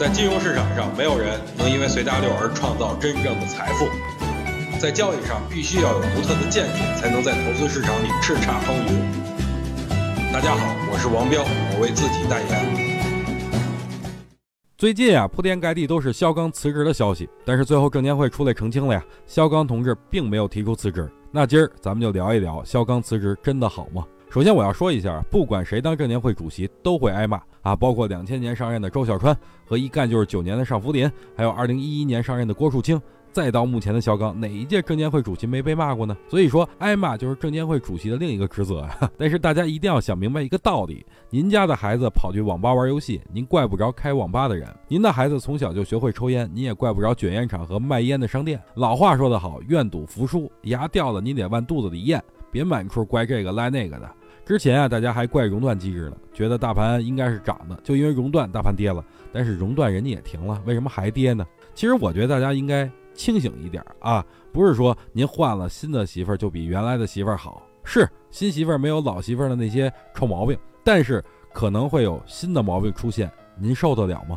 在金融市场上，没有人能因为随大流而创造真正的财富。在交易上，必须要有独特的见解，才能在投资市场里叱咤风云。大家好，我是王彪，我为自己代言。最近啊，铺天盖地都是肖钢辞职的消息，但是最后证监会出来澄清了呀，肖钢同志并没有提出辞职。那今儿咱们就聊一聊，肖钢辞职真的好吗？首先我要说一下，不管谁当证监会主席都会挨骂啊，包括两千年上任的周小川和一干就是九年的尚福林，还有二零一一年上任的郭树清，再到目前的肖钢，哪一届证监会主席没被骂过呢？所以说挨骂就是证监会主席的另一个职责啊。但是大家一定要想明白一个道理：您家的孩子跑去网吧玩游戏，您怪不着开网吧的人；您的孩子从小就学会抽烟，您也怪不着卷烟厂和卖烟的商店。老话说得好，愿赌服输，牙掉了你得往肚子里咽，别满处怪这个赖那个的。之前啊，大家还怪熔断机制呢，觉得大盘应该是涨的，就因为熔断大盘跌了。但是熔断人家也停了，为什么还跌呢？其实我觉得大家应该清醒一点啊，不是说您换了新的媳妇儿就比原来的媳妇儿好，是新媳妇儿没有老媳妇儿的那些臭毛病，但是可能会有新的毛病出现，您受得了吗？